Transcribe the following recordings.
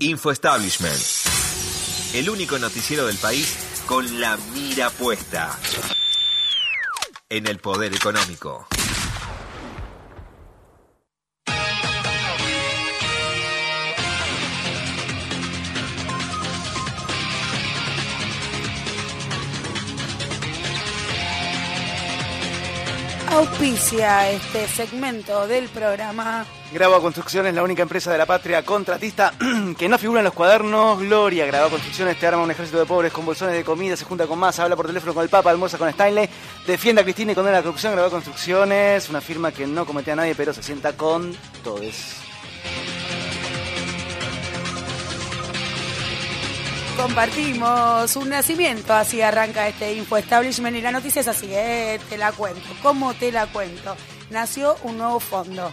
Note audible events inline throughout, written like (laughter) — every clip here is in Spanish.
Info Establishment. El único noticiero del país con la mira puesta en el poder económico. Auspicia este segmento del programa. Grabo Construcciones, la única empresa de la patria contratista (clears throat) que no figura en los cuadernos. Gloria, Grabo Construcciones, te arma un ejército de pobres con bolsones de comida, se junta con más, habla por teléfono con el Papa, almuerza con Stanley, defiende a Cristina y condena la corrupción. Grabo Construcciones, una firma que no comete a nadie, pero se sienta con todos. Compartimos un nacimiento, así arranca este Info Establishment y la noticia es así, eh, te la cuento. ¿Cómo te la cuento? Nació un nuevo fondo.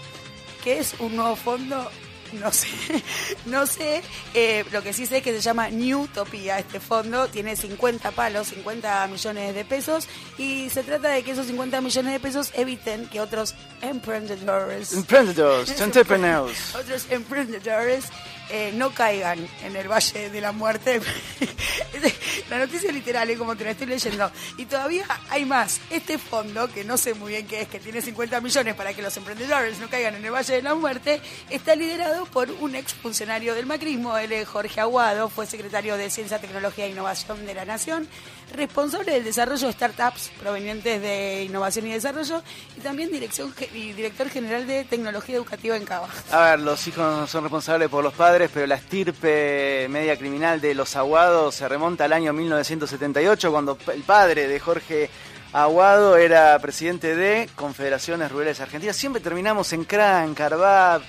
¿Qué es un nuevo fondo? No sé, (laughs) no sé. Eh, lo que sí sé es que se llama New Utopia. Este fondo tiene 50 palos, 50 millones de pesos y se trata de que esos 50 millones de pesos eviten que otros emprendedores, Emprendedores, (laughs) entrepreneurs. otros emprendedores eh, no caigan en el Valle de la Muerte. (laughs) (laughs) la noticia literal es como te la estoy leyendo. Y todavía hay más. Este fondo, que no sé muy bien qué es, que tiene 50 millones para que los emprendedores no caigan en el Valle de la Muerte, está liderado por un exfuncionario del macrismo, él es Jorge Aguado, fue secretario de Ciencia, Tecnología e Innovación de la Nación, responsable del desarrollo de startups provenientes de innovación y desarrollo, y también dirección y director general de tecnología educativa en Cava. A ver, los hijos son responsables por los padres, pero la estirpe media criminal de los Aguados se remonta al año 1978, cuando el padre de Jorge Aguado era presidente de Confederaciones Rurales Argentinas. Siempre terminamos en CRAN, Carvab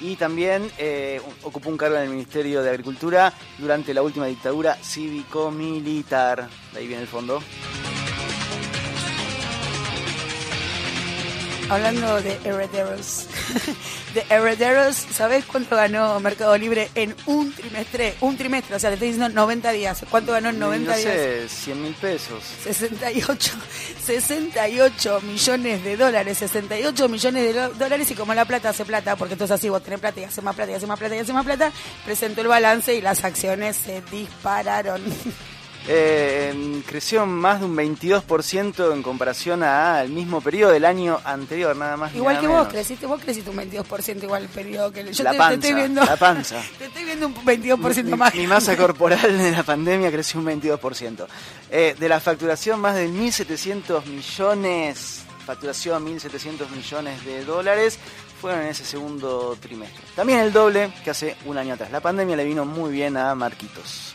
y también eh, ocupó un cargo en el Ministerio de Agricultura durante la última dictadura cívico-militar. Ahí viene el fondo. Hablando de herederos, (laughs) de herederos, ¿sabés cuánto ganó Mercado Libre en un trimestre? Un trimestre, o sea, te estoy diciendo 90 días. ¿Cuánto ganó en 90 no días? sé, 100 mil pesos. 68, 68 millones de dólares, 68 millones de dólares y como la plata hace plata, porque entonces así vos tenés plata y hace más plata y hace más plata y hace más plata, presentó el balance y las acciones se dispararon. (laughs) Eh, creció más de un 22% en comparación al mismo periodo del año anterior, nada más. Igual nada que vos, menos. creciste, vos creciste un 22% igual el periodo que yo La te, estoy viendo. la panza. (laughs) Te estoy viendo un 22% mi, más. mi masa corporal de la pandemia creció un 22%. Eh, de la facturación, más de 1.700 millones, facturación 1.700 millones de dólares, fueron en ese segundo trimestre. También el doble que hace un año atrás. La pandemia le vino muy bien a Marquitos.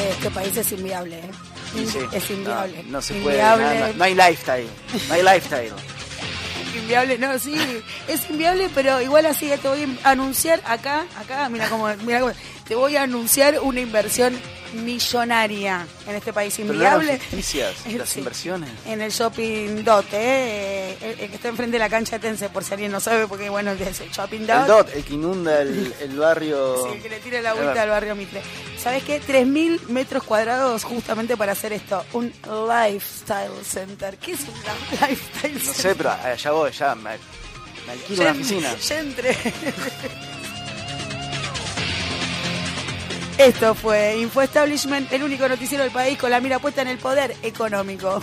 Che, este país es inviable, ¿eh? Sí, Es inviable. No, no se puede. Nada no hay lifestyle. No hay lifestyle. (laughs) Inviable, no, sí, es inviable, pero igual así te voy a anunciar acá, acá, mira cómo, mira cómo, te voy a anunciar una inversión millonaria en este país inviable. las (laughs) las inversiones. En el shopping Dot, ¿eh? el, el que está enfrente de la cancha de Tense, por si alguien no sabe, porque bueno, es el shopping Dot. El DOT, el que inunda el, el barrio. (laughs) Sí, el que le tira la vuelta al barrio Mitre. ¿Sabes qué? 3.000 metros cuadrados justamente para hacer esto. Un lifestyle center. ¿Qué es un li- lifestyle No center? sé, pero allá voy, ya me, me alquilo una oficina. (laughs) ya Esto fue Info Establishment, el único noticiero del país con la mira puesta en el poder económico.